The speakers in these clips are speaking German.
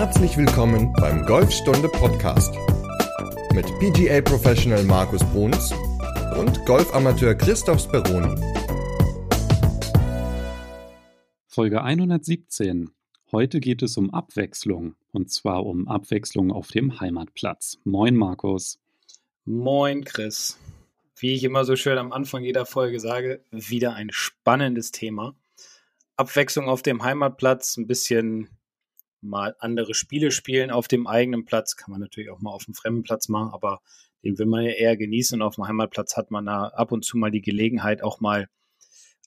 Herzlich willkommen beim Golfstunde Podcast mit PGA Professional Markus Bruns und Golfamateur Christoph Speroni. Folge 117. Heute geht es um Abwechslung und zwar um Abwechslung auf dem Heimatplatz. Moin Markus. Moin Chris. Wie ich immer so schön am Anfang jeder Folge sage, wieder ein spannendes Thema. Abwechslung auf dem Heimatplatz, ein bisschen mal andere Spiele spielen auf dem eigenen Platz. Kann man natürlich auch mal auf dem fremden Platz machen, aber den will man ja eher genießen. Und auf dem Heimatplatz hat man da ab und zu mal die Gelegenheit, auch mal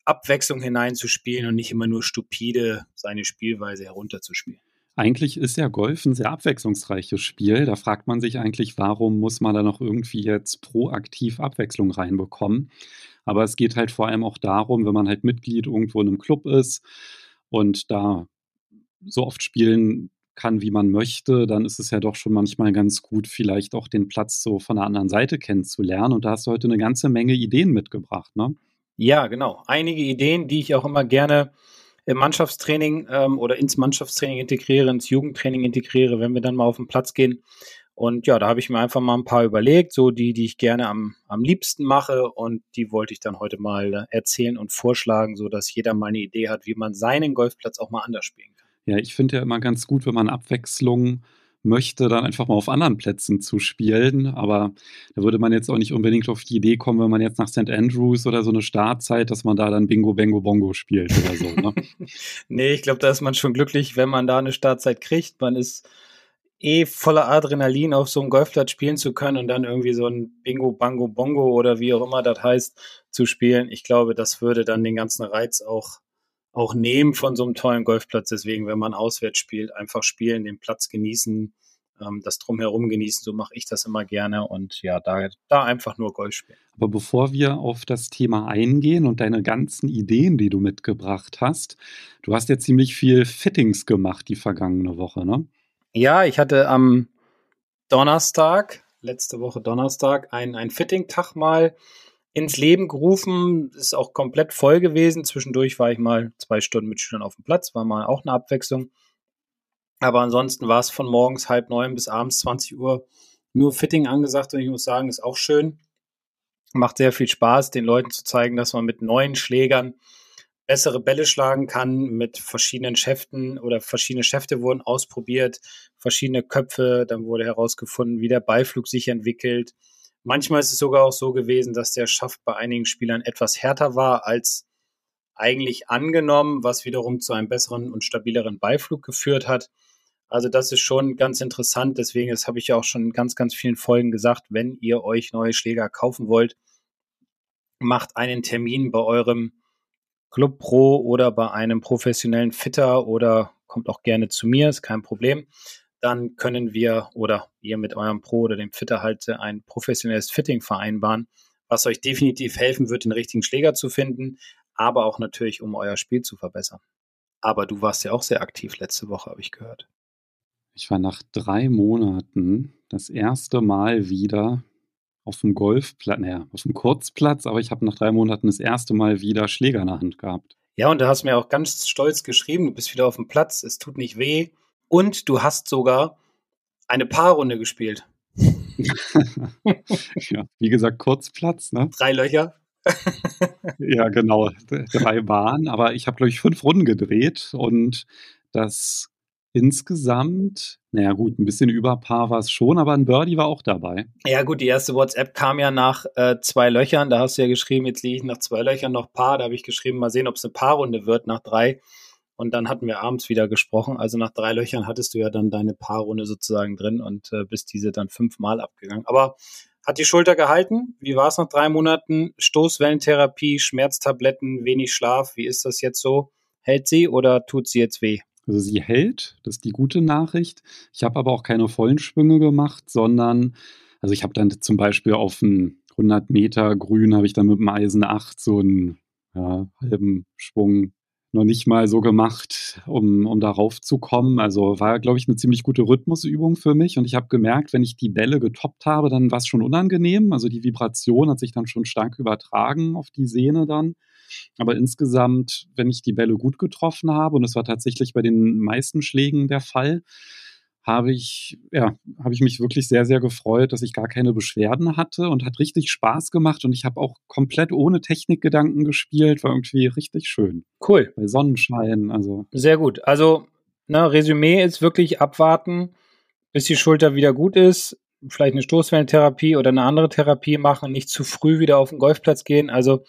Abwechslung hineinzuspielen und nicht immer nur stupide seine Spielweise herunterzuspielen. Eigentlich ist ja Golf ein sehr abwechslungsreiches Spiel. Da fragt man sich eigentlich, warum muss man da noch irgendwie jetzt proaktiv Abwechslung reinbekommen? Aber es geht halt vor allem auch darum, wenn man halt Mitglied irgendwo in einem Club ist und da so oft spielen kann, wie man möchte, dann ist es ja doch schon manchmal ganz gut, vielleicht auch den Platz so von der anderen Seite kennenzulernen. Und da hast du heute eine ganze Menge Ideen mitgebracht, ne? Ja, genau. Einige Ideen, die ich auch immer gerne im Mannschaftstraining ähm, oder ins Mannschaftstraining integriere, ins Jugendtraining integriere, wenn wir dann mal auf den Platz gehen. Und ja, da habe ich mir einfach mal ein paar überlegt, so die, die ich gerne am, am liebsten mache. Und die wollte ich dann heute mal äh, erzählen und vorschlagen, so dass jeder mal eine Idee hat, wie man seinen Golfplatz auch mal anders spielen kann. Ja, ich finde ja immer ganz gut, wenn man Abwechslung möchte, dann einfach mal auf anderen Plätzen zu spielen. Aber da würde man jetzt auch nicht unbedingt auf die Idee kommen, wenn man jetzt nach St. Andrews oder so eine Startzeit, dass man da dann Bingo, Bango, Bongo spielt oder so. Ne? nee, ich glaube, da ist man schon glücklich, wenn man da eine Startzeit kriegt. Man ist eh voller Adrenalin auf so einem Golfplatz spielen zu können und dann irgendwie so ein Bingo, Bango, Bongo oder wie auch immer das heißt, zu spielen. Ich glaube, das würde dann den ganzen Reiz auch auch nehmen von so einem tollen Golfplatz. Deswegen, wenn man auswärts spielt, einfach spielen, den Platz genießen, ähm, das drumherum genießen. So mache ich das immer gerne und ja, da, da einfach nur Golf spielen. Aber bevor wir auf das Thema eingehen und deine ganzen Ideen, die du mitgebracht hast, du hast ja ziemlich viel Fittings gemacht die vergangene Woche, ne? Ja, ich hatte am Donnerstag, letzte Woche Donnerstag, einen, einen Fitting-Tag mal ins Leben gerufen. Ist auch komplett voll gewesen. Zwischendurch war ich mal zwei Stunden mit Schülern auf dem Platz, war mal auch eine Abwechslung. Aber ansonsten war es von morgens halb neun bis abends 20 Uhr nur Fitting angesagt und ich muss sagen, ist auch schön. Macht sehr viel Spaß, den Leuten zu zeigen, dass man mit neuen Schlägern bessere Bälle schlagen kann mit verschiedenen Schäften oder verschiedene Schäfte wurden ausprobiert, verschiedene Köpfe, dann wurde herausgefunden, wie der Beiflug sich entwickelt, Manchmal ist es sogar auch so gewesen, dass der Schaft bei einigen Spielern etwas härter war als eigentlich angenommen, was wiederum zu einem besseren und stabileren Beiflug geführt hat. Also das ist schon ganz interessant. Deswegen, das habe ich ja auch schon in ganz, ganz vielen Folgen gesagt, wenn ihr euch neue Schläger kaufen wollt, macht einen Termin bei eurem Club Pro oder bei einem professionellen Fitter oder kommt auch gerne zu mir, ist kein Problem dann können wir oder ihr mit eurem Pro oder dem Fitter halt ein professionelles Fitting vereinbaren, was euch definitiv helfen wird, den richtigen Schläger zu finden, aber auch natürlich, um euer Spiel zu verbessern. Aber du warst ja auch sehr aktiv letzte Woche, habe ich gehört. Ich war nach drei Monaten das erste Mal wieder auf dem Golfplatz, naja, auf dem Kurzplatz, aber ich habe nach drei Monaten das erste Mal wieder Schläger in der Hand gehabt. Ja, und du hast mir auch ganz stolz geschrieben, du bist wieder auf dem Platz, es tut nicht weh, und du hast sogar eine Paarrunde gespielt. ja, wie gesagt, Kurzplatz, ne? Drei Löcher. ja, genau. Drei Bahnen. Aber ich habe, glaube ich, fünf Runden gedreht und das insgesamt, naja, gut, ein bisschen über Paar war es schon, aber ein Birdie war auch dabei. Ja, gut, die erste WhatsApp kam ja nach äh, zwei Löchern. Da hast du ja geschrieben, jetzt liege ich nach zwei Löchern noch Paar. Da habe ich geschrieben, mal sehen, ob es eine Paarrunde wird nach drei. Und dann hatten wir abends wieder gesprochen. Also nach drei Löchern hattest du ja dann deine Paarrunde sozusagen drin und äh, bist diese dann fünfmal abgegangen. Aber hat die Schulter gehalten? Wie war es nach drei Monaten? Stoßwellentherapie, Schmerztabletten, wenig Schlaf. Wie ist das jetzt so? Hält sie oder tut sie jetzt weh? Also sie hält, das ist die gute Nachricht. Ich habe aber auch keine vollen Schwünge gemacht, sondern, also ich habe dann zum Beispiel auf einen 100 Meter Grün, habe ich dann mit dem Eisen 8 so einen ja, halben Schwung noch nicht mal so gemacht, um, um darauf zu kommen. Also war, glaube ich, eine ziemlich gute Rhythmusübung für mich. Und ich habe gemerkt, wenn ich die Bälle getoppt habe, dann war es schon unangenehm. Also die Vibration hat sich dann schon stark übertragen auf die Sehne dann. Aber insgesamt, wenn ich die Bälle gut getroffen habe, und es war tatsächlich bei den meisten Schlägen der Fall, habe ich, ja, habe ich mich wirklich sehr, sehr gefreut, dass ich gar keine Beschwerden hatte und hat richtig Spaß gemacht und ich habe auch komplett ohne Technikgedanken gespielt, war irgendwie richtig schön. Cool. Bei Sonnenschein, also. Sehr gut. Also, ne, Resümee ist wirklich abwarten, bis die Schulter wieder gut ist, vielleicht eine Stoßwellentherapie oder eine andere Therapie machen, nicht zu früh wieder auf den Golfplatz gehen. Also,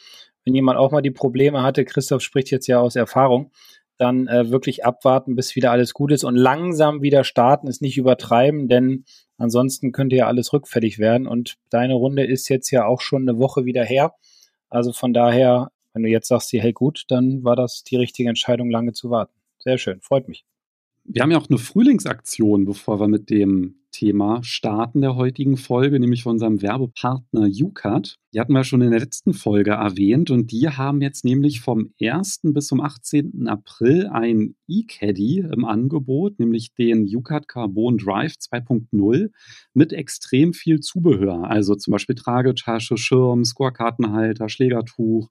wenn jemand auch mal die Probleme hatte, Christoph spricht jetzt ja aus Erfahrung, dann äh, wirklich abwarten, bis wieder alles gut ist und langsam wieder starten, ist nicht übertreiben, denn ansonsten könnte ja alles rückfällig werden. Und deine Runde ist jetzt ja auch schon eine Woche wieder her. Also von daher, wenn du jetzt sagst, hey gut, dann war das die richtige Entscheidung, lange zu warten. Sehr schön, freut mich. Wir haben ja auch eine Frühlingsaktion, bevor wir mit dem Thema starten der heutigen Folge, nämlich von unserem Werbepartner UCAT. Die hatten wir schon in der letzten Folge erwähnt und die haben jetzt nämlich vom 1. bis zum 18. April ein E-Caddy im Angebot, nämlich den UCAT Carbon Drive 2.0 mit extrem viel Zubehör, also zum Beispiel Tragetasche, Schirm, Scorekartenhalter, Schlägertuch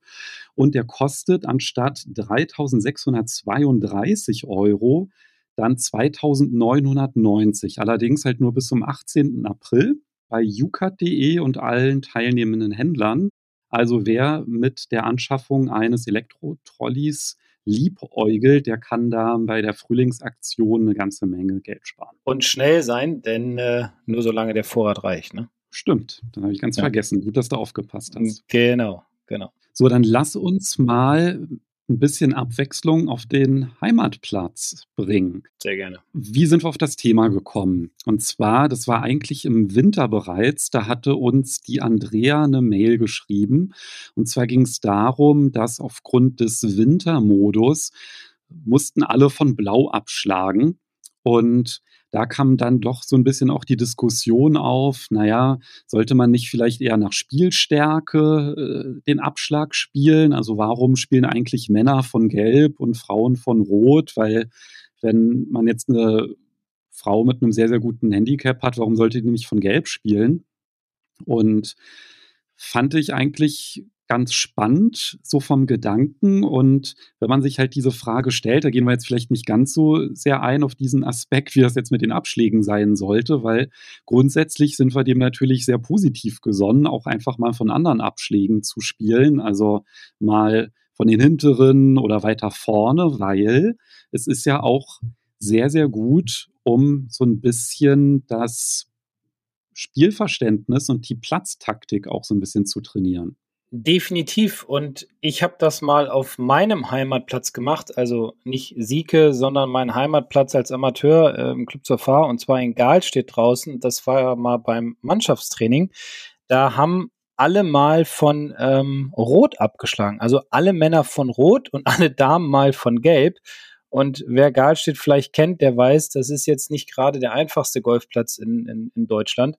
und der kostet anstatt 3.632 Euro dann 2990, allerdings halt nur bis zum 18. April bei ucat.de und allen teilnehmenden Händlern. Also wer mit der Anschaffung eines Elektrotrolleys liebäugelt, der kann da bei der Frühlingsaktion eine ganze Menge Geld sparen. Und schnell sein, denn äh, nur solange der Vorrat reicht, ne? Stimmt, dann habe ich ganz ja. vergessen. Gut, dass du aufgepasst hast. Genau, genau. So, dann lass uns mal ein bisschen Abwechslung auf den Heimatplatz bringen. Sehr gerne. Wie sind wir auf das Thema gekommen? Und zwar, das war eigentlich im Winter bereits, da hatte uns die Andrea eine Mail geschrieben. Und zwar ging es darum, dass aufgrund des Wintermodus mussten alle von Blau abschlagen. Und da kam dann doch so ein bisschen auch die Diskussion auf, naja, sollte man nicht vielleicht eher nach Spielstärke äh, den Abschlag spielen? Also warum spielen eigentlich Männer von Gelb und Frauen von Rot? Weil wenn man jetzt eine Frau mit einem sehr, sehr guten Handicap hat, warum sollte die nicht von Gelb spielen? Und fand ich eigentlich ganz spannend, so vom Gedanken. Und wenn man sich halt diese Frage stellt, da gehen wir jetzt vielleicht nicht ganz so sehr ein auf diesen Aspekt, wie das jetzt mit den Abschlägen sein sollte, weil grundsätzlich sind wir dem natürlich sehr positiv gesonnen, auch einfach mal von anderen Abschlägen zu spielen. Also mal von den hinteren oder weiter vorne, weil es ist ja auch sehr, sehr gut, um so ein bisschen das Spielverständnis und die Platztaktik auch so ein bisschen zu trainieren. Definitiv. Und ich habe das mal auf meinem Heimatplatz gemacht. Also nicht Sieke, sondern mein Heimatplatz als Amateur äh, im Club zur Fahr. Und zwar in Gahl steht draußen. Das war ja mal beim Mannschaftstraining. Da haben alle mal von ähm, Rot abgeschlagen. Also alle Männer von Rot und alle Damen mal von Gelb. Und wer Galstedt vielleicht kennt, der weiß, das ist jetzt nicht gerade der einfachste Golfplatz in, in, in Deutschland.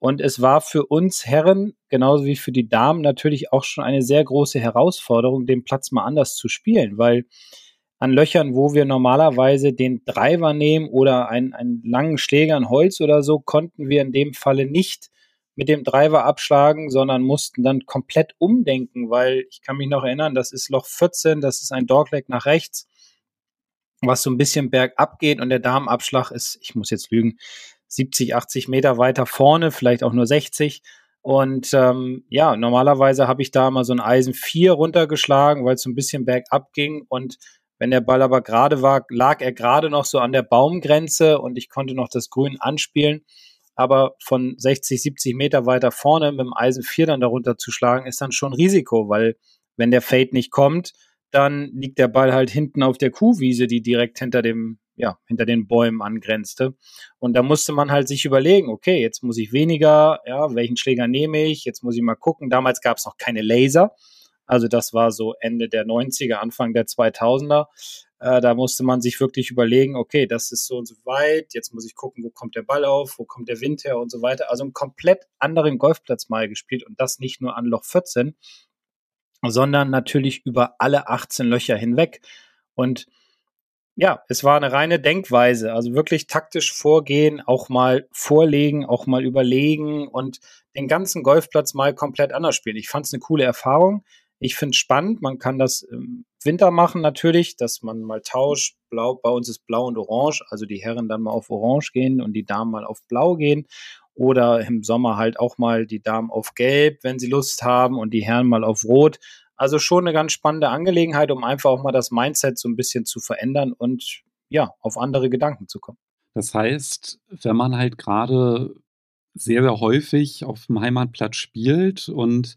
Und es war für uns Herren, genauso wie für die Damen, natürlich auch schon eine sehr große Herausforderung, den Platz mal anders zu spielen, weil an Löchern, wo wir normalerweise den Driver nehmen oder einen, einen langen Schläger, ein Holz oder so, konnten wir in dem Falle nicht mit dem Driver abschlagen, sondern mussten dann komplett umdenken, weil ich kann mich noch erinnern, das ist Loch 14, das ist ein Dogleg nach rechts, was so ein bisschen bergab geht und der Damenabschlag ist, ich muss jetzt lügen, 70, 80 Meter weiter vorne, vielleicht auch nur 60. Und ähm, ja, normalerweise habe ich da mal so ein Eisen 4 runtergeschlagen, weil es so ein bisschen bergab ging. Und wenn der Ball aber gerade war, lag er gerade noch so an der Baumgrenze und ich konnte noch das Grün anspielen. Aber von 60, 70 Meter weiter vorne mit dem Eisen 4 dann darunter zu schlagen, ist dann schon Risiko, weil wenn der Fade nicht kommt, dann liegt der Ball halt hinten auf der Kuhwiese, die direkt hinter dem ja, hinter den Bäumen angrenzte. Und da musste man halt sich überlegen, okay, jetzt muss ich weniger, ja, welchen Schläger nehme ich? Jetzt muss ich mal gucken. Damals gab es noch keine Laser. Also das war so Ende der 90er, Anfang der 2000er. Äh, da musste man sich wirklich überlegen, okay, das ist so und so weit. Jetzt muss ich gucken, wo kommt der Ball auf, wo kommt der Wind her und so weiter. Also einen komplett anderen Golfplatz mal gespielt und das nicht nur an Loch 14, sondern natürlich über alle 18 Löcher hinweg. Und ja, es war eine reine Denkweise, also wirklich taktisch vorgehen, auch mal vorlegen, auch mal überlegen und den ganzen Golfplatz mal komplett anders spielen. Ich fand es eine coole Erfahrung. Ich finde es spannend. Man kann das im Winter machen natürlich, dass man mal tauscht. Blau, bei uns ist Blau und Orange, also die Herren dann mal auf Orange gehen und die Damen mal auf Blau gehen. Oder im Sommer halt auch mal die Damen auf Gelb, wenn sie Lust haben, und die Herren mal auf Rot. Also schon eine ganz spannende Angelegenheit, um einfach auch mal das Mindset so ein bisschen zu verändern und ja, auf andere Gedanken zu kommen. Das heißt, wenn man halt gerade sehr, sehr häufig auf dem Heimatplatz spielt und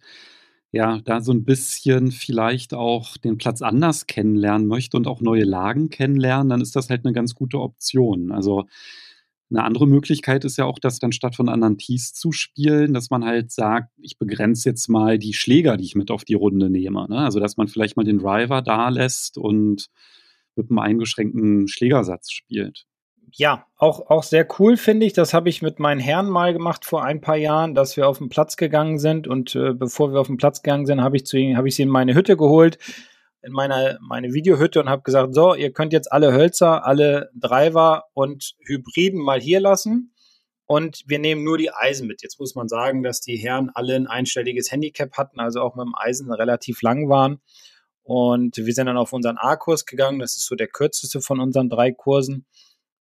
ja, da so ein bisschen vielleicht auch den Platz anders kennenlernen möchte und auch neue Lagen kennenlernen, dann ist das halt eine ganz gute Option. Also eine andere Möglichkeit ist ja auch, das dann statt von anderen Tees zu spielen, dass man halt sagt, ich begrenze jetzt mal die Schläger, die ich mit auf die Runde nehme. Ne? Also dass man vielleicht mal den Driver da lässt und mit einem eingeschränkten Schlägersatz spielt ja, auch, auch sehr cool finde ich. Das habe ich mit meinen Herren mal gemacht vor ein paar Jahren, dass wir auf den Platz gegangen sind. Und äh, bevor wir auf den Platz gegangen sind, habe ich, hab ich sie in meine Hütte geholt, in meine, meine Videohütte und habe gesagt, so, ihr könnt jetzt alle Hölzer, alle Driver und Hybriden mal hier lassen. Und wir nehmen nur die Eisen mit. Jetzt muss man sagen, dass die Herren alle ein einstelliges Handicap hatten, also auch mit dem Eisen relativ lang waren. Und wir sind dann auf unseren A-Kurs gegangen. Das ist so der kürzeste von unseren drei Kursen.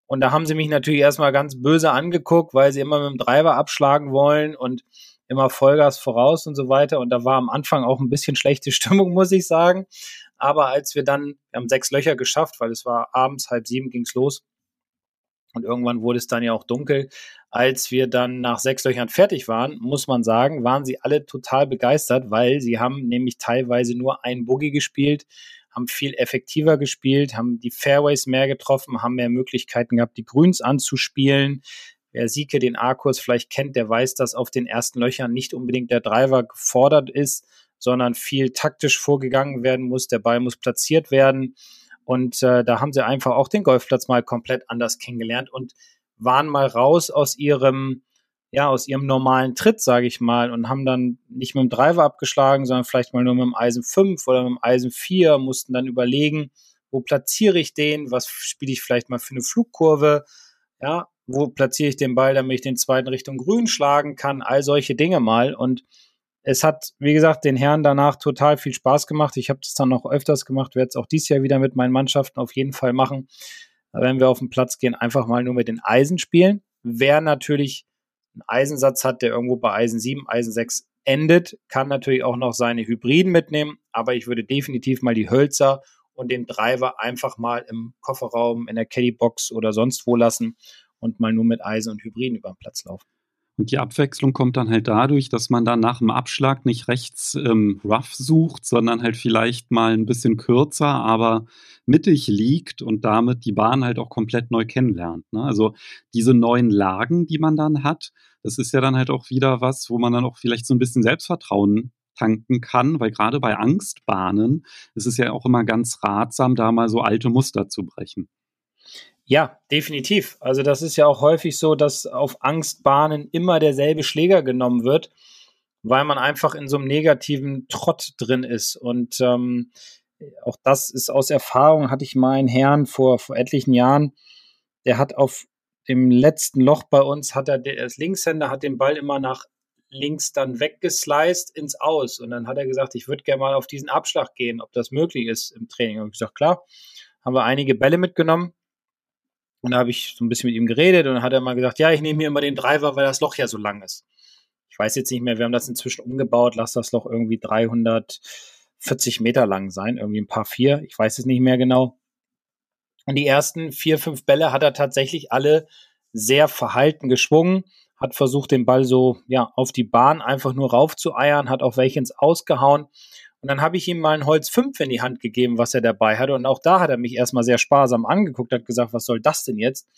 Und da haben sie mich natürlich erstmal ganz böse angeguckt, weil sie immer mit dem Driver abschlagen wollen und immer Vollgas voraus und so weiter. Und da war am Anfang auch ein bisschen schlechte Stimmung, muss ich sagen. Aber als wir dann, wir haben sechs Löcher geschafft, weil es war abends halb sieben ging's los. Und irgendwann wurde es dann ja auch dunkel. Als wir dann nach sechs Löchern fertig waren, muss man sagen, waren sie alle total begeistert, weil sie haben nämlich teilweise nur einen Boogie gespielt haben viel effektiver gespielt, haben die Fairways mehr getroffen, haben mehr Möglichkeiten gehabt, die Grüns anzuspielen. Wer Sieke den A-Kurs vielleicht kennt, der weiß, dass auf den ersten Löchern nicht unbedingt der Driver gefordert ist, sondern viel taktisch vorgegangen werden muss. Der Ball muss platziert werden. Und äh, da haben sie einfach auch den Golfplatz mal komplett anders kennengelernt und waren mal raus aus ihrem ja, aus ihrem normalen Tritt, sage ich mal, und haben dann nicht mit dem Driver abgeschlagen, sondern vielleicht mal nur mit dem Eisen 5 oder mit dem Eisen 4, mussten dann überlegen, wo platziere ich den, was spiele ich vielleicht mal für eine Flugkurve, ja, wo platziere ich den Ball, damit ich den zweiten Richtung grün schlagen kann, all solche Dinge mal. Und es hat, wie gesagt, den Herren danach total viel Spaß gemacht. Ich habe das dann noch öfters gemacht, werde es auch dieses Jahr wieder mit meinen Mannschaften auf jeden Fall machen. Wenn wir auf den Platz gehen, einfach mal nur mit den Eisen spielen. Wer natürlich einen Eisensatz hat, der irgendwo bei Eisen 7, Eisen 6 endet, kann natürlich auch noch seine Hybriden mitnehmen, aber ich würde definitiv mal die Hölzer und den Driver einfach mal im Kofferraum, in der Caddybox oder sonst wo lassen und mal nur mit Eisen und Hybriden über den Platz laufen. Und die Abwechslung kommt dann halt dadurch, dass man dann nach dem Abschlag nicht rechts ähm, rough sucht, sondern halt vielleicht mal ein bisschen kürzer, aber mittig liegt und damit die Bahn halt auch komplett neu kennenlernt. Ne? Also diese neuen Lagen, die man dann hat, das ist ja dann halt auch wieder was, wo man dann auch vielleicht so ein bisschen Selbstvertrauen tanken kann, weil gerade bei Angstbahnen ist es ja auch immer ganz ratsam, da mal so alte Muster zu brechen. Ja, definitiv. Also das ist ja auch häufig so, dass auf Angstbahnen immer derselbe Schläger genommen wird, weil man einfach in so einem negativen Trott drin ist. Und ähm, auch das ist aus Erfahrung, hatte ich mal einen Herrn vor, vor etlichen Jahren, der hat auf dem letzten Loch bei uns, hat er, der Linkshänder hat den Ball immer nach links dann weggesliced ins Aus. Und dann hat er gesagt, ich würde gerne mal auf diesen Abschlag gehen, ob das möglich ist im Training. Und ich gesagt, klar, haben wir einige Bälle mitgenommen und da habe ich so ein bisschen mit ihm geredet und dann hat er mal gesagt, ja, ich nehme mir immer den Driver, weil das Loch ja so lang ist. Ich weiß jetzt nicht mehr, wir haben das inzwischen umgebaut, lass das Loch irgendwie 340 Meter lang sein, irgendwie ein paar vier, ich weiß es nicht mehr genau. Und die ersten vier, fünf Bälle hat er tatsächlich alle sehr verhalten geschwungen, hat versucht, den Ball so, ja, auf die Bahn einfach nur raufzueiern, hat auch welche ins Ausgehauen und dann habe ich ihm mal ein Holz 5 in die Hand gegeben, was er dabei hatte. Und auch da hat er mich erstmal sehr sparsam angeguckt, hat gesagt, was soll das denn jetzt?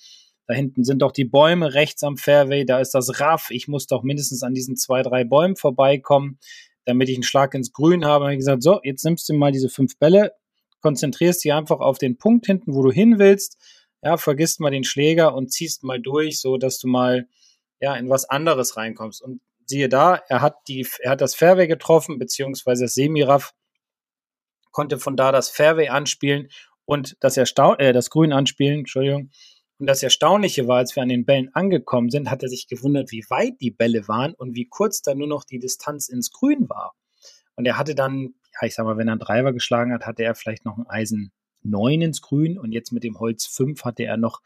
Da hinten sind doch die Bäume rechts am Fairway, da ist das Raff. Ich muss doch mindestens an diesen zwei, drei Bäumen vorbeikommen, damit ich einen Schlag ins Grün habe. Und ich gesagt, so, jetzt nimmst du mal diese fünf Bälle, konzentrierst dich einfach auf den Punkt hinten, wo du hin willst. Ja, vergisst mal den Schläger und ziehst mal durch, so dass du mal ja in was anderes reinkommst. Und siehe da, er hat die, er hat das Fairway getroffen, beziehungsweise das Semiraff konnte von da das Fairway anspielen und das Erstaun äh, das Grün anspielen, Entschuldigung. Und das Erstaunliche war, als wir an den Bällen angekommen sind, hat er sich gewundert, wie weit die Bälle waren und wie kurz da nur noch die Distanz ins Grün war. Und er hatte dann ja, ich sag mal, wenn er einen Driver geschlagen hat, hatte er vielleicht noch ein Eisen 9 ins Grün und jetzt mit dem Holz 5 hatte er noch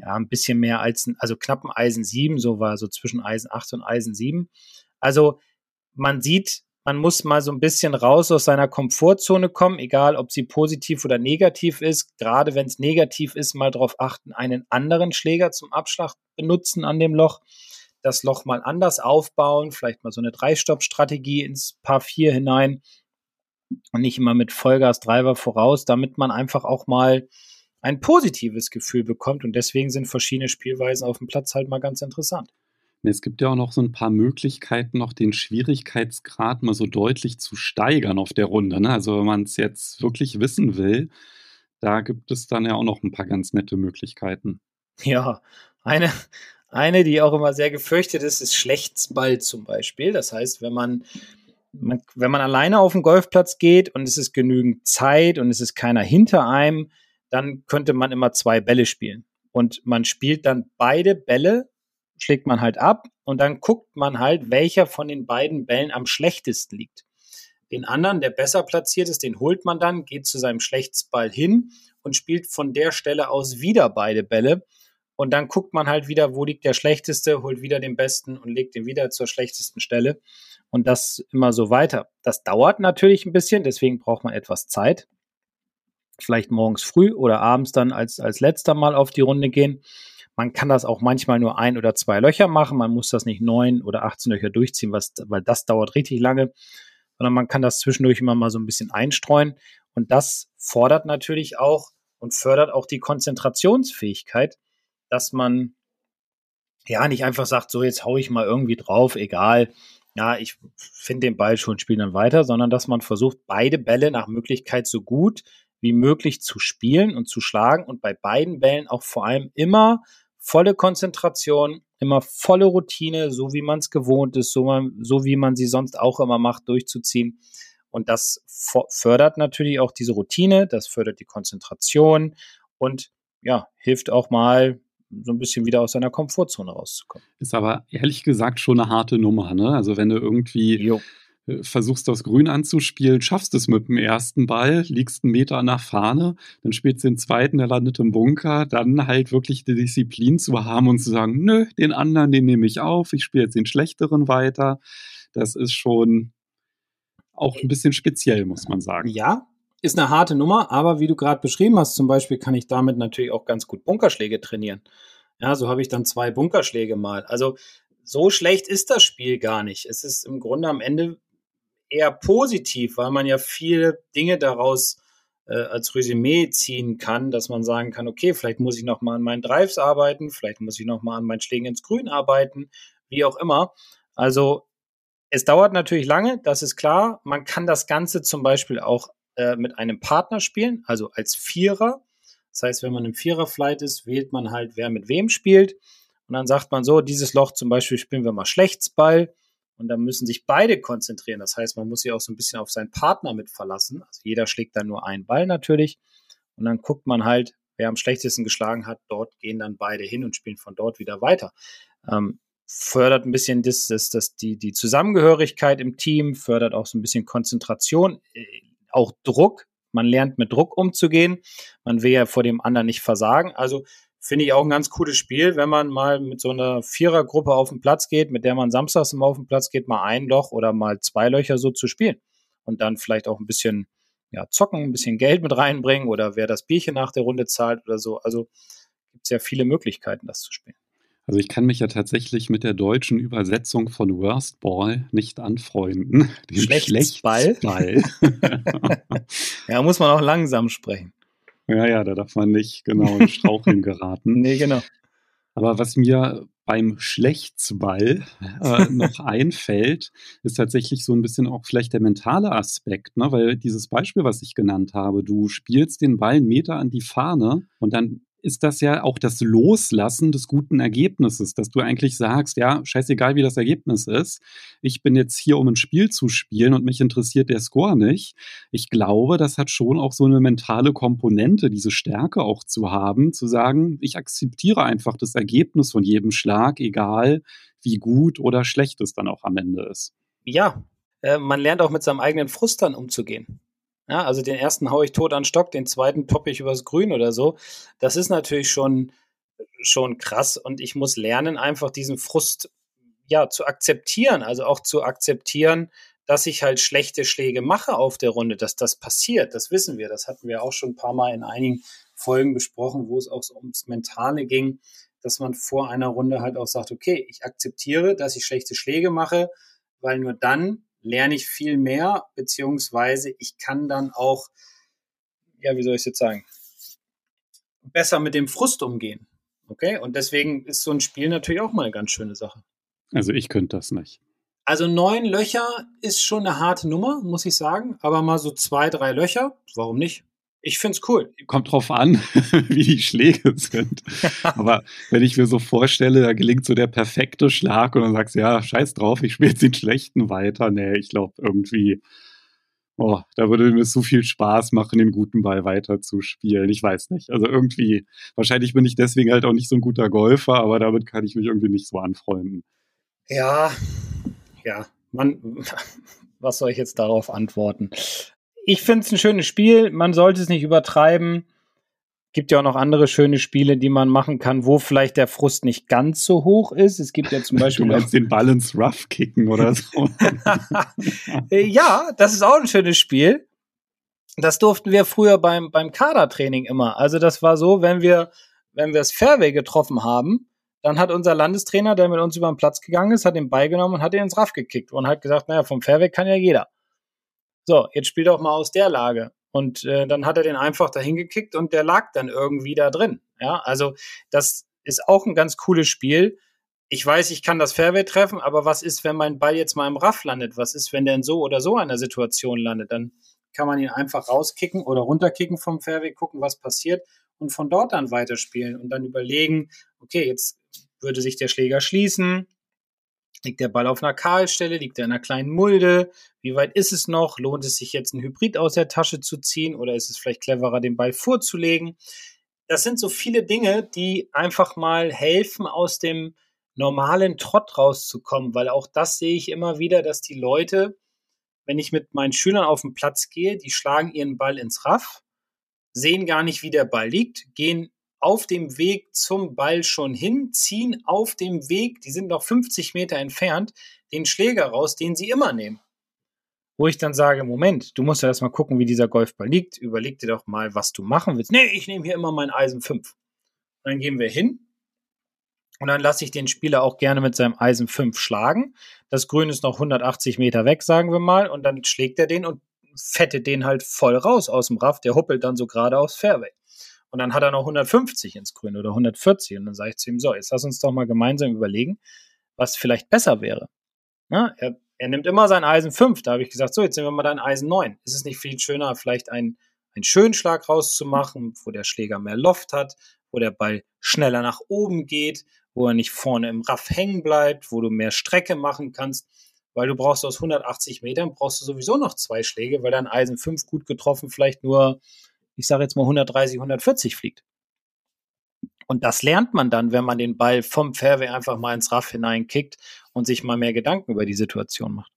ja, ein bisschen mehr als, ein, also knapp ein Eisen 7, so war so zwischen Eisen 8 und Eisen 7. Also man sieht, man muss mal so ein bisschen raus aus seiner Komfortzone kommen, egal ob sie positiv oder negativ ist. Gerade wenn es negativ ist, mal darauf achten, einen anderen Schläger zum Abschlag benutzen an dem Loch. Das Loch mal anders aufbauen, vielleicht mal so eine Drei-Stopp-Strategie ins Paar 4 hinein und nicht immer mit Vollgas-Driver voraus, damit man einfach auch mal ein positives Gefühl bekommt. Und deswegen sind verschiedene Spielweisen auf dem Platz halt mal ganz interessant. Es gibt ja auch noch so ein paar Möglichkeiten, noch den Schwierigkeitsgrad mal so deutlich zu steigern auf der Runde. Ne? Also wenn man es jetzt wirklich wissen will, da gibt es dann ja auch noch ein paar ganz nette Möglichkeiten. Ja, eine, eine, die auch immer sehr gefürchtet ist, ist Schlechtsball zum Beispiel. Das heißt, wenn man, man, wenn man alleine auf den Golfplatz geht und es ist genügend Zeit und es ist keiner hinter einem, dann könnte man immer zwei Bälle spielen. Und man spielt dann beide Bälle schlägt man halt ab und dann guckt man halt, welcher von den beiden Bällen am schlechtesten liegt. Den anderen, der besser platziert ist, den holt man dann, geht zu seinem Schlechtsball hin und spielt von der Stelle aus wieder beide Bälle. Und dann guckt man halt wieder, wo liegt der schlechteste, holt wieder den besten und legt den wieder zur schlechtesten Stelle. Und das immer so weiter. Das dauert natürlich ein bisschen, deswegen braucht man etwas Zeit. Vielleicht morgens früh oder abends dann als, als letzter Mal auf die Runde gehen. Man kann das auch manchmal nur ein oder zwei Löcher machen. Man muss das nicht neun oder 18 Löcher durchziehen, was, weil das dauert richtig lange. Sondern man kann das zwischendurch immer mal so ein bisschen einstreuen. Und das fordert natürlich auch und fördert auch die Konzentrationsfähigkeit, dass man ja nicht einfach sagt, so jetzt haue ich mal irgendwie drauf, egal. Ja, ich finde den Ball schon, spiele dann weiter, sondern dass man versucht, beide Bälle nach Möglichkeit so gut wie möglich zu spielen und zu schlagen und bei beiden Bällen auch vor allem immer volle Konzentration, immer volle Routine, so wie man es gewohnt ist, so, man, so wie man sie sonst auch immer macht, durchzuziehen. Und das fördert natürlich auch diese Routine, das fördert die Konzentration und ja, hilft auch mal so ein bisschen wieder aus seiner Komfortzone rauszukommen. Ist aber ehrlich gesagt schon eine harte Nummer, ne? Also wenn du irgendwie jo. Versuchst das Grün anzuspielen, schaffst es mit dem ersten Ball, liegst einen Meter nach Fahne, dann spielst du den zweiten, der landet im Bunker, dann halt wirklich die Disziplin zu haben und zu sagen, nö, den anderen, den nehme ich auf, ich spiele jetzt den schlechteren weiter. Das ist schon auch ein bisschen speziell, muss man sagen. Ja, ist eine harte Nummer, aber wie du gerade beschrieben hast, zum Beispiel kann ich damit natürlich auch ganz gut Bunkerschläge trainieren. Ja, so habe ich dann zwei Bunkerschläge mal. Also so schlecht ist das Spiel gar nicht. Es ist im Grunde am Ende eher positiv, weil man ja viele Dinge daraus äh, als Resümee ziehen kann, dass man sagen kann, okay, vielleicht muss ich noch mal an meinen Drives arbeiten, vielleicht muss ich noch mal an meinen Schlägen ins Grün arbeiten, wie auch immer. Also es dauert natürlich lange, das ist klar. Man kann das Ganze zum Beispiel auch äh, mit einem Partner spielen, also als Vierer. Das heißt, wenn man im Vierer-Flight ist, wählt man halt, wer mit wem spielt. Und dann sagt man so, dieses Loch zum Beispiel spielen wir mal Schlechtsball. Und da müssen sich beide konzentrieren. Das heißt, man muss sich auch so ein bisschen auf seinen Partner mit verlassen. Also jeder schlägt dann nur einen Ball natürlich. Und dann guckt man halt, wer am schlechtesten geschlagen hat. Dort gehen dann beide hin und spielen von dort wieder weiter. Ähm, fördert ein bisschen das, das, das, die, die Zusammengehörigkeit im Team, fördert auch so ein bisschen Konzentration, äh, auch Druck. Man lernt mit Druck umzugehen. Man will ja vor dem anderen nicht versagen. Also finde ich auch ein ganz cooles Spiel, wenn man mal mit so einer Vierergruppe auf den Platz geht, mit der man samstags immer auf den Platz geht, mal ein Loch oder mal zwei Löcher so zu spielen. Und dann vielleicht auch ein bisschen ja, zocken, ein bisschen Geld mit reinbringen oder wer das Bierchen nach der Runde zahlt oder so. Also gibt es ja viele Möglichkeiten, das zu spielen. Also ich kann mich ja tatsächlich mit der deutschen Übersetzung von Worst Ball nicht anfreunden. Schlechtsball. Schlechtsball. ja, muss man auch langsam sprechen. Ja, ja, da darf man nicht genau in Straucheln geraten. nee, genau. Aber was mir beim Schlechtsball äh, noch einfällt, ist tatsächlich so ein bisschen auch vielleicht der mentale Aspekt, ne? weil dieses Beispiel, was ich genannt habe, du spielst den Ball einen Meter an die Fahne und dann ist das ja auch das Loslassen des guten Ergebnisses, dass du eigentlich sagst, ja, scheißegal wie das Ergebnis ist, ich bin jetzt hier, um ein Spiel zu spielen und mich interessiert der Score nicht. Ich glaube, das hat schon auch so eine mentale Komponente, diese Stärke auch zu haben, zu sagen, ich akzeptiere einfach das Ergebnis von jedem Schlag, egal wie gut oder schlecht es dann auch am Ende ist. Ja, äh, man lernt auch mit seinem eigenen Frust dann umzugehen. Ja, also den ersten haue ich tot an Stock, den zweiten toppe ich übers Grün oder so. Das ist natürlich schon, schon krass und ich muss lernen, einfach diesen Frust ja zu akzeptieren. Also auch zu akzeptieren, dass ich halt schlechte Schläge mache auf der Runde, dass das passiert. Das wissen wir. Das hatten wir auch schon ein paar Mal in einigen Folgen besprochen, wo es auch ums Mentale ging, dass man vor einer Runde halt auch sagt, okay, ich akzeptiere, dass ich schlechte Schläge mache, weil nur dann lerne ich viel mehr, beziehungsweise ich kann dann auch, ja, wie soll ich es jetzt sagen, besser mit dem Frust umgehen. Okay, und deswegen ist so ein Spiel natürlich auch mal eine ganz schöne Sache. Also ich könnte das nicht. Also neun Löcher ist schon eine harte Nummer, muss ich sagen. Aber mal so zwei, drei Löcher, warum nicht? Ich finde es cool. Kommt drauf an, wie die Schläge sind. Aber wenn ich mir so vorstelle, da gelingt so der perfekte Schlag und dann sagst du, ja, scheiß drauf, ich spiele jetzt den schlechten weiter. Nee, ich glaube irgendwie, oh, da würde mir so viel Spaß machen, den guten Ball weiter zu spielen. Ich weiß nicht. Also irgendwie, wahrscheinlich bin ich deswegen halt auch nicht so ein guter Golfer, aber damit kann ich mich irgendwie nicht so anfreunden. Ja, ja, man, was soll ich jetzt darauf antworten? Ich finde es ein schönes Spiel. Man sollte es nicht übertreiben. Gibt ja auch noch andere schöne Spiele, die man machen kann, wo vielleicht der Frust nicht ganz so hoch ist. Es gibt ja zum Beispiel. Du meinst den Balance Rough kicken oder so. ja, das ist auch ein schönes Spiel. Das durften wir früher beim, beim Kadertraining immer. Also das war so, wenn wir, wenn wir das Fairway getroffen haben, dann hat unser Landestrainer, der mit uns über den Platz gegangen ist, hat den beigenommen und hat ihn ins Raff gekickt und hat gesagt, naja, vom Fairway kann ja jeder. So, jetzt spiel doch mal aus der Lage. Und äh, dann hat er den einfach dahin gekickt und der lag dann irgendwie da drin. Ja, also das ist auch ein ganz cooles Spiel. Ich weiß, ich kann das Fairway treffen, aber was ist, wenn mein Ball jetzt mal im Raff landet? Was ist, wenn der in so oder so einer Situation landet? Dann kann man ihn einfach rauskicken oder runterkicken vom Fairway, gucken, was passiert und von dort dann weiterspielen und dann überlegen, okay, jetzt würde sich der Schläger schließen, Liegt der Ball auf einer Kahlstelle? Liegt er in einer kleinen Mulde? Wie weit ist es noch? Lohnt es sich jetzt, einen Hybrid aus der Tasche zu ziehen? Oder ist es vielleicht cleverer, den Ball vorzulegen? Das sind so viele Dinge, die einfach mal helfen, aus dem normalen Trott rauszukommen, weil auch das sehe ich immer wieder, dass die Leute, wenn ich mit meinen Schülern auf den Platz gehe, die schlagen ihren Ball ins Raff, sehen gar nicht, wie der Ball liegt, gehen auf dem Weg zum Ball schon hin, ziehen auf dem Weg, die sind noch 50 Meter entfernt, den Schläger raus, den sie immer nehmen. Wo ich dann sage, Moment, du musst ja erstmal gucken, wie dieser Golfball liegt. Überleg dir doch mal, was du machen willst. Nee, ich nehme hier immer mein Eisen 5. Und dann gehen wir hin. Und dann lasse ich den Spieler auch gerne mit seinem Eisen 5 schlagen. Das Grün ist noch 180 Meter weg, sagen wir mal. Und dann schlägt er den und fettet den halt voll raus aus dem Raff. Der huppelt dann so gerade aufs Fairway. Und dann hat er noch 150 ins Grün oder 140. Und dann sage ich zu ihm, so, jetzt lass uns doch mal gemeinsam überlegen, was vielleicht besser wäre. Ja, er, er nimmt immer sein Eisen 5. Da habe ich gesagt, so, jetzt nehmen wir mal dein Eisen 9. Ist es nicht viel schöner, vielleicht einen, einen schönen Schlag rauszumachen, wo der Schläger mehr Loft hat, wo der Ball schneller nach oben geht, wo er nicht vorne im Raff hängen bleibt, wo du mehr Strecke machen kannst, weil du brauchst aus 180 Metern brauchst du sowieso noch zwei Schläge, weil dein Eisen 5 gut getroffen vielleicht nur ich sage jetzt mal 130, 140 fliegt. Und das lernt man dann, wenn man den Ball vom Fairway einfach mal ins Raff hineinkickt und sich mal mehr Gedanken über die Situation macht.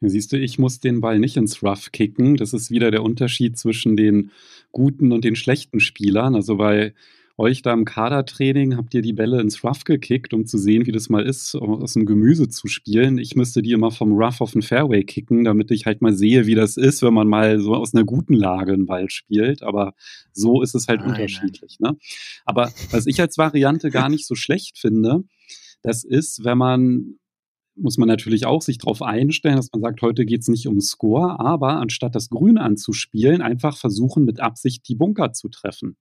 Siehst du, ich muss den Ball nicht ins Rough kicken. Das ist wieder der Unterschied zwischen den guten und den schlechten Spielern. Also bei euch da im Kadertraining habt ihr die Bälle ins Rough gekickt, um zu sehen, wie das mal ist, aus dem Gemüse zu spielen. Ich müsste die immer vom Rough auf den Fairway kicken, damit ich halt mal sehe, wie das ist, wenn man mal so aus einer guten Lage einen Ball spielt. Aber so ist es halt nein, unterschiedlich. Nein. Ne? Aber was ich als Variante gar nicht so schlecht finde, das ist, wenn man muss man natürlich auch sich darauf einstellen, dass man sagt, heute geht es nicht um Score, aber anstatt das Grün anzuspielen, einfach versuchen, mit Absicht die Bunker zu treffen.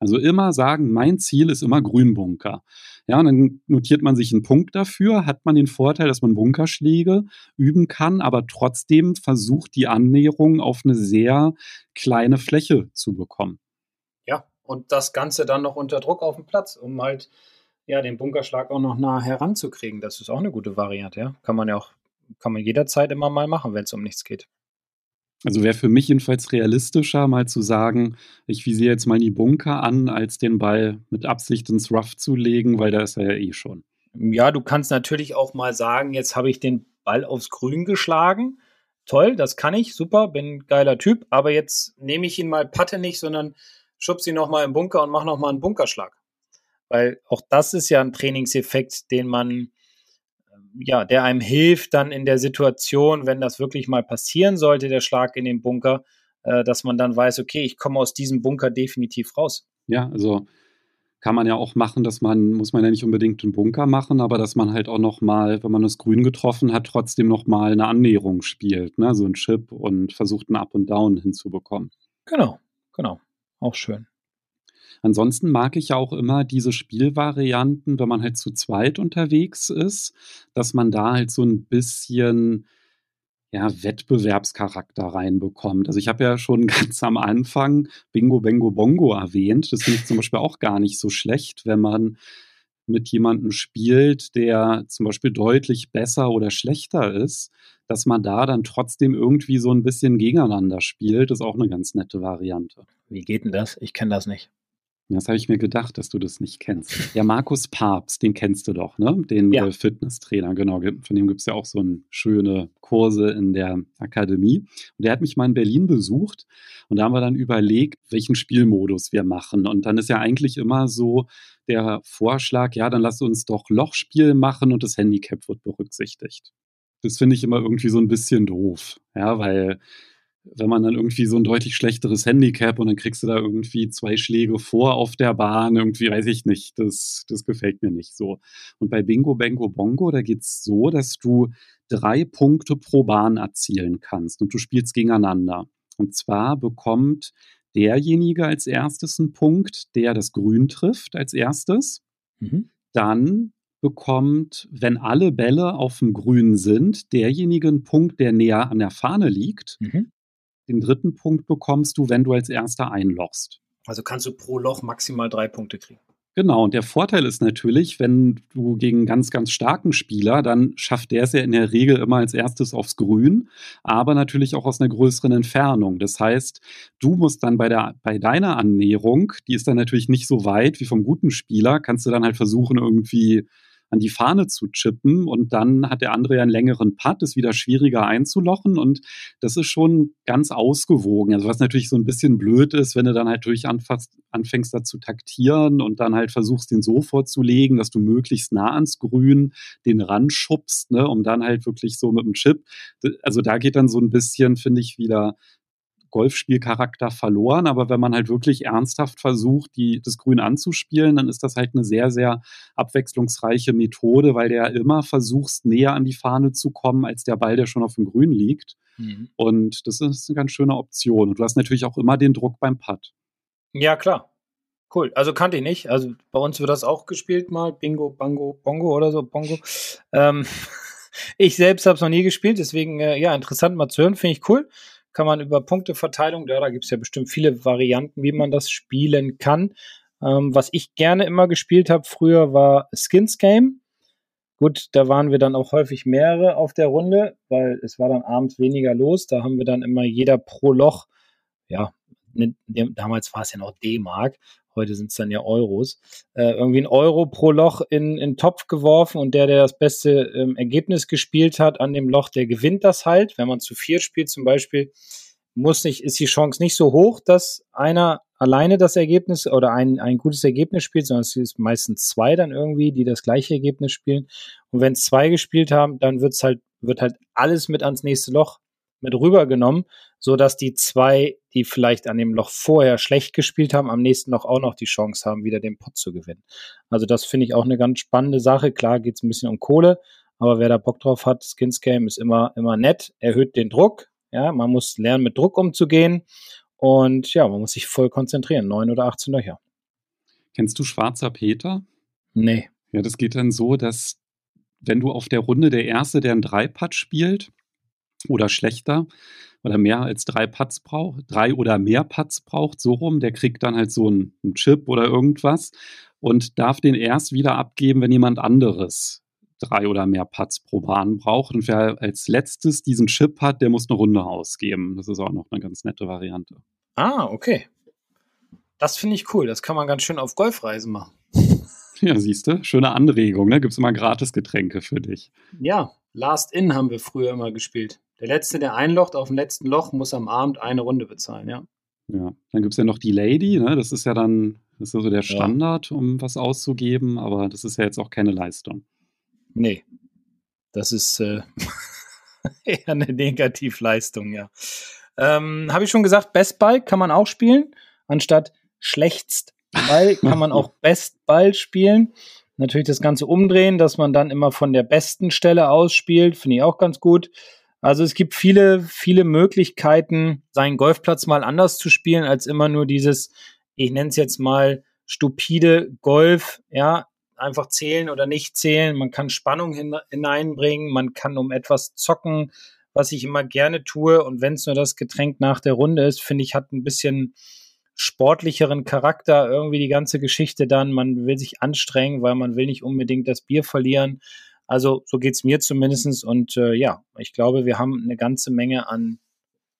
Also immer sagen, mein Ziel ist immer Grünbunker. Ja, und dann notiert man sich einen Punkt dafür, hat man den Vorteil, dass man Bunkerschläge üben kann, aber trotzdem versucht, die Annäherung auf eine sehr kleine Fläche zu bekommen. Ja, und das Ganze dann noch unter Druck auf dem Platz, um halt ja, den Bunkerschlag auch noch nah heranzukriegen. Das ist auch eine gute Variante, ja. Kann man ja auch, kann man jederzeit immer mal machen, wenn es um nichts geht. Also wäre für mich jedenfalls realistischer, mal zu sagen, ich visiere jetzt mal die Bunker an, als den Ball mit Absicht ins Rough zu legen, weil da ist er ja eh schon. Ja, du kannst natürlich auch mal sagen, jetzt habe ich den Ball aufs Grün geschlagen. Toll, das kann ich, super, bin ein geiler Typ, aber jetzt nehme ich ihn mal Patte nicht, sondern schubs ihn nochmal im Bunker und mach nochmal einen Bunkerschlag. Weil auch das ist ja ein Trainingseffekt, den man, ja, der einem hilft dann in der Situation, wenn das wirklich mal passieren sollte, der Schlag in den Bunker, äh, dass man dann weiß, okay, ich komme aus diesem Bunker definitiv raus. Ja, also kann man ja auch machen, dass man, muss man ja nicht unbedingt einen Bunker machen, aber dass man halt auch nochmal, wenn man das Grün getroffen hat, trotzdem nochmal eine Annäherung spielt, ne? so ein Chip und versucht ein Up und Down hinzubekommen. Genau, genau. Auch schön. Ansonsten mag ich ja auch immer diese Spielvarianten, wenn man halt zu zweit unterwegs ist, dass man da halt so ein bisschen ja, Wettbewerbscharakter reinbekommt. Also ich habe ja schon ganz am Anfang Bingo, Bengo, Bongo erwähnt. Das finde ich zum Beispiel auch gar nicht so schlecht, wenn man mit jemandem spielt, der zum Beispiel deutlich besser oder schlechter ist, dass man da dann trotzdem irgendwie so ein bisschen gegeneinander spielt, ist auch eine ganz nette Variante. Wie geht denn das? Ich kenne das nicht. Das habe ich mir gedacht, dass du das nicht kennst. Ja, Markus Papst, den kennst du doch, ne? Den Ja. äh, Fitnesstrainer, genau. Von dem gibt es ja auch so ein schöne Kurse in der Akademie. Und der hat mich mal in Berlin besucht und da haben wir dann überlegt, welchen Spielmodus wir machen. Und dann ist ja eigentlich immer so der Vorschlag, ja, dann lass uns doch Lochspiel machen und das Handicap wird berücksichtigt. Das finde ich immer irgendwie so ein bisschen doof, ja, weil wenn man dann irgendwie so ein deutlich schlechteres Handicap und dann kriegst du da irgendwie zwei Schläge vor auf der Bahn, irgendwie weiß ich nicht, das, das gefällt mir nicht so. Und bei Bingo, Bango, Bongo, da geht's so, dass du drei Punkte pro Bahn erzielen kannst und du spielst gegeneinander. Und zwar bekommt derjenige als erstes einen Punkt, der das Grün trifft als erstes. Mhm. Dann bekommt, wenn alle Bälle auf dem Grün sind, derjenige einen Punkt, der näher an der Fahne liegt. Mhm. Den dritten Punkt bekommst du, wenn du als erster einlochst. Also kannst du pro Loch maximal drei Punkte kriegen. Genau, und der Vorteil ist natürlich, wenn du gegen einen ganz, ganz starken Spieler, dann schafft der es ja in der Regel immer als erstes aufs Grün, aber natürlich auch aus einer größeren Entfernung. Das heißt, du musst dann bei, der, bei deiner Annäherung, die ist dann natürlich nicht so weit wie vom guten Spieler, kannst du dann halt versuchen, irgendwie an die Fahne zu chippen und dann hat der andere ja einen längeren Putt, ist wieder schwieriger einzulochen und das ist schon ganz ausgewogen. Also was natürlich so ein bisschen blöd ist, wenn du dann halt durch anfängst, anfängst da zu taktieren und dann halt versuchst, den so vorzulegen, dass du möglichst nah ans Grün den Rand schubst, ne, um dann halt wirklich so mit dem Chip. Also da geht dann so ein bisschen, finde ich, wieder Golfspielcharakter verloren, aber wenn man halt wirklich ernsthaft versucht, die, das Grün anzuspielen, dann ist das halt eine sehr, sehr abwechslungsreiche Methode, weil der immer versuchst, näher an die Fahne zu kommen, als der Ball, der schon auf dem Grün liegt. Mhm. Und das ist eine ganz schöne Option. Und du hast natürlich auch immer den Druck beim Putt. Ja, klar. Cool. Also kannte ich nicht. Also bei uns wird das auch gespielt mal. Bingo, Bango, Bongo oder so. Bongo. Ähm, ich selbst habe es noch nie gespielt, deswegen äh, ja, interessant mal zu hören. Finde ich cool. Kann man über Punkteverteilung, ja, da gibt es ja bestimmt viele Varianten, wie man das spielen kann. Ähm, was ich gerne immer gespielt habe früher war Skins Game. Gut, da waren wir dann auch häufig mehrere auf der Runde, weil es war dann abends weniger los. Da haben wir dann immer jeder pro Loch, ja, ne, damals war es ja noch D-Mark, heute sind es dann ja Euros, äh, irgendwie ein Euro pro Loch in in den Topf geworfen und der, der das beste ähm, Ergebnis gespielt hat an dem Loch, der gewinnt das halt. Wenn man zu vier spielt zum Beispiel, muss nicht, ist die Chance nicht so hoch, dass einer alleine das Ergebnis oder ein, ein gutes Ergebnis spielt, sondern es ist meistens zwei dann irgendwie, die das gleiche Ergebnis spielen. Und wenn es zwei gespielt haben, dann wird's halt, wird halt alles mit ans nächste Loch mit rübergenommen, so dass die zwei, die vielleicht an dem Loch vorher schlecht gespielt haben, am nächsten Loch auch noch die Chance haben, wieder den Pot zu gewinnen. Also das finde ich auch eine ganz spannende Sache. Klar geht es ein bisschen um Kohle, aber wer da Bock drauf hat, Skins Game ist immer, immer nett, erhöht den Druck. Ja, man muss lernen, mit Druck umzugehen. Und ja, man muss sich voll konzentrieren. Neun oder 18 Löcher. Kennst du Schwarzer Peter? Nee. Ja, das geht dann so, dass wenn du auf der Runde der Erste, der einen Dreipad spielt oder schlechter oder mehr als drei Putts braucht, drei oder mehr Putts braucht, so rum, der kriegt dann halt so einen, einen Chip oder irgendwas und darf den erst wieder abgeben, wenn jemand anderes drei oder mehr Putts pro Bahn braucht. Und wer als letztes diesen Chip hat, der muss eine Runde ausgeben. Das ist auch noch eine ganz nette Variante. Ah, okay. Das finde ich cool. Das kann man ganz schön auf Golfreisen machen. Ja, siehst du, schöne Anregung, ne? Gibt es immer gratis Getränke für dich. Ja, Last In haben wir früher immer gespielt. Der Letzte, der einlocht auf dem letzten Loch, muss am Abend eine Runde bezahlen, ja. Ja, dann gibt es ja noch die Lady, ne? das ist ja dann das ist also der Standard, ja. um was auszugeben, aber das ist ja jetzt auch keine Leistung. Nee, das ist äh, eher eine Negativleistung, ja. Ähm, Habe ich schon gesagt, Bestball kann man auch spielen, anstatt schlechtst Ball kann man auch Bestball spielen. Natürlich das Ganze umdrehen, dass man dann immer von der besten Stelle ausspielt, finde ich auch ganz gut. Also es gibt viele, viele Möglichkeiten, seinen Golfplatz mal anders zu spielen, als immer nur dieses, ich nenne es jetzt mal stupide Golf, ja, einfach zählen oder nicht zählen. Man kann Spannung hineinbringen, man kann um etwas zocken, was ich immer gerne tue. Und wenn es nur das Getränk nach der Runde ist, finde ich, hat ein bisschen sportlicheren Charakter irgendwie die ganze Geschichte dann. Man will sich anstrengen, weil man will nicht unbedingt das Bier verlieren. Also so geht es mir zumindest. Und äh, ja, ich glaube, wir haben eine ganze Menge an,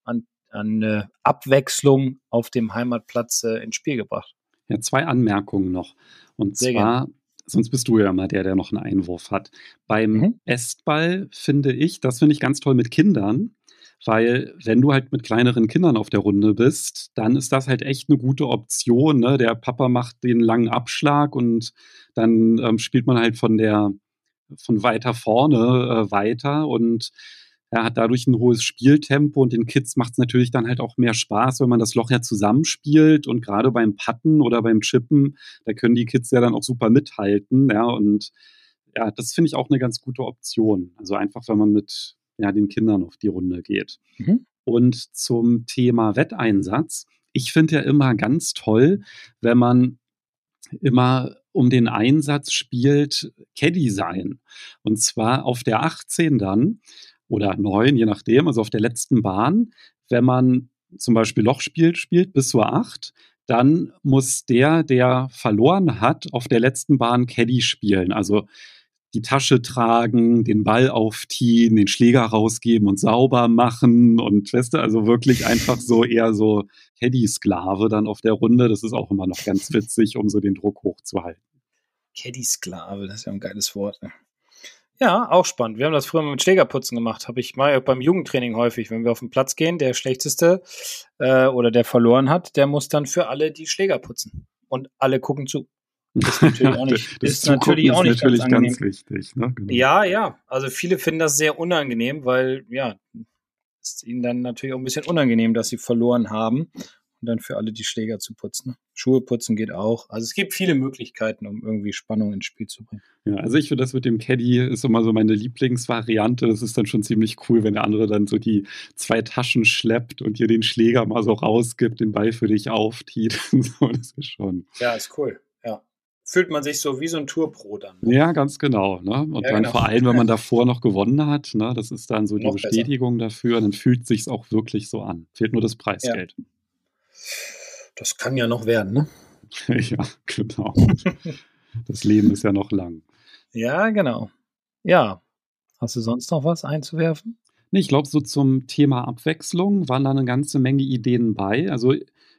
an, an äh, Abwechslung auf dem Heimatplatz äh, ins Spiel gebracht. Ja, zwei Anmerkungen noch. Und Sehr zwar, gerne. sonst bist du ja mal der, der noch einen Einwurf hat. Beim mhm. Estball finde ich, das finde ich ganz toll mit Kindern, weil wenn du halt mit kleineren Kindern auf der Runde bist, dann ist das halt echt eine gute Option. Ne? Der Papa macht den langen Abschlag und dann ähm, spielt man halt von der von weiter vorne äh, weiter und er hat dadurch ein hohes Spieltempo und den Kids macht es natürlich dann halt auch mehr Spaß, wenn man das Loch ja zusammenspielt und gerade beim Putten oder beim Chippen, da können die Kids ja dann auch super mithalten, ja, und ja, das finde ich auch eine ganz gute Option. Also einfach, wenn man mit ja, den Kindern auf die Runde geht. Mhm. Und zum Thema Wetteinsatz. Ich finde ja immer ganz toll, wenn man immer um den Einsatz spielt, Caddy sein. Und zwar auf der 18 dann oder 9, je nachdem, also auf der letzten Bahn. Wenn man zum Beispiel Loch spielt, spielt bis zur 8, dann muss der, der verloren hat, auf der letzten Bahn Caddy spielen. Also die Tasche tragen, den Ball aufziehen, den Schläger rausgeben und sauber machen und weißt du, also wirklich einfach so eher so Caddy-Sklave dann auf der Runde. Das ist auch immer noch ganz witzig, um so den Druck hochzuhalten. Caddy-Sklave, das ist ja ein geiles Wort. Ne? Ja, auch spannend. Wir haben das früher mit Schlägerputzen gemacht. Habe ich mal beim Jugendtraining häufig, wenn wir auf den Platz gehen, der schlechteste äh, oder der verloren hat, der muss dann für alle die Schläger putzen. Und alle gucken zu. Das ist natürlich auch nicht, das ist natürlich auch nicht natürlich ganz, ganz wichtig. Ne? Genau. Ja, ja. Also viele finden das sehr unangenehm, weil ja, es ist ihnen dann natürlich auch ein bisschen unangenehm, dass sie verloren haben und dann für alle die Schläger zu putzen. Schuhe putzen geht auch. Also es gibt viele Möglichkeiten, um irgendwie Spannung ins Spiel zu bringen. Ja, also ich finde das mit dem Caddy ist immer so meine Lieblingsvariante. Das ist dann schon ziemlich cool, wenn der andere dann so die zwei Taschen schleppt und dir den Schläger mal so rausgibt, den Ball für dich auftiet. so, das ist schon. Ja, ist cool. Fühlt man sich so wie so ein Tourpro dann. Ne? Ja, ganz genau. Ne? Und ja, dann genau. vor allem, wenn man davor noch gewonnen hat, ne? das ist dann so die Bestätigung besser. dafür, dann fühlt es sich auch wirklich so an. Fehlt nur das Preisgeld. Ja. Das kann ja noch werden, ne? ja, genau. das Leben ist ja noch lang. Ja, genau. Ja. Hast du sonst noch was einzuwerfen? Nee, ich glaube, so zum Thema Abwechslung waren da eine ganze Menge Ideen bei. Also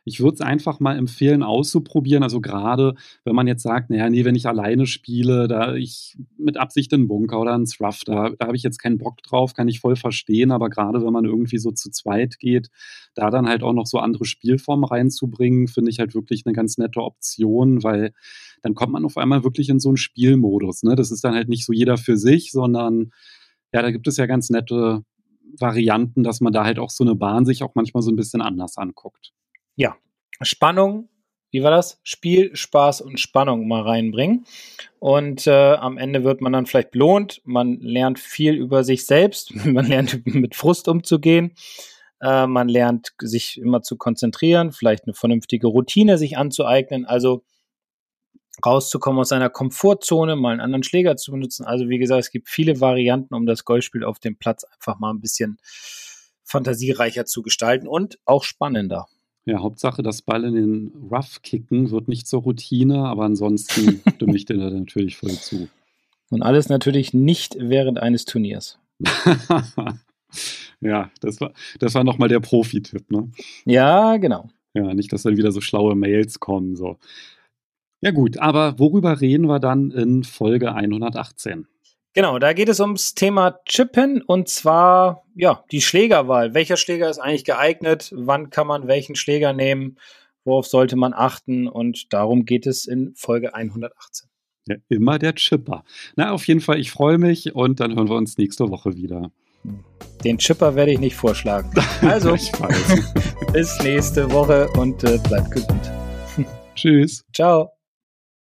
ich würde es einfach mal empfehlen, auszuprobieren. Also gerade, wenn man jetzt sagt, naja, nee, wenn ich alleine spiele, da ich mit Absicht einen Bunker oder einen Thruff, da, da habe ich jetzt keinen Bock drauf, kann ich voll verstehen. Aber gerade wenn man irgendwie so zu zweit geht, da dann halt auch noch so andere Spielformen reinzubringen, finde ich halt wirklich eine ganz nette Option, weil dann kommt man auf einmal wirklich in so einen Spielmodus. Ne? Das ist dann halt nicht so jeder für sich, sondern ja, da gibt es ja ganz nette Varianten, dass man da halt auch so eine Bahn sich auch manchmal so ein bisschen anders anguckt ja, Spannung, wie war das? Spiel, Spaß und Spannung mal reinbringen. Und äh, am Ende wird man dann vielleicht belohnt. Man lernt viel über sich selbst. Man lernt mit Frust umzugehen. Äh, man lernt sich immer zu konzentrieren, vielleicht eine vernünftige Routine sich anzueignen. Also rauszukommen aus seiner Komfortzone, mal einen anderen Schläger zu benutzen. Also wie gesagt, es gibt viele Varianten, um das Golfspiel auf dem Platz einfach mal ein bisschen fantasiereicher zu gestalten und auch spannender. Ja, Hauptsache, das Ball in den Rough kicken wird nicht zur Routine, aber ansonsten stimme ich dir da natürlich voll zu. Und alles natürlich nicht während eines Turniers. ja, das war, das war nochmal der Profi-Tipp, ne? Ja, genau. Ja, nicht, dass dann wieder so schlaue Mails kommen. So. Ja, gut, aber worüber reden wir dann in Folge 118? Genau, da geht es ums Thema Chippen und zwar ja die Schlägerwahl. Welcher Schläger ist eigentlich geeignet? Wann kann man welchen Schläger nehmen? Worauf sollte man achten? Und darum geht es in Folge 118. Ja, immer der Chipper. Na, auf jeden Fall, ich freue mich und dann hören wir uns nächste Woche wieder. Den Chipper werde ich nicht vorschlagen. Also, bis nächste Woche und äh, bleibt gesund. Tschüss. Ciao.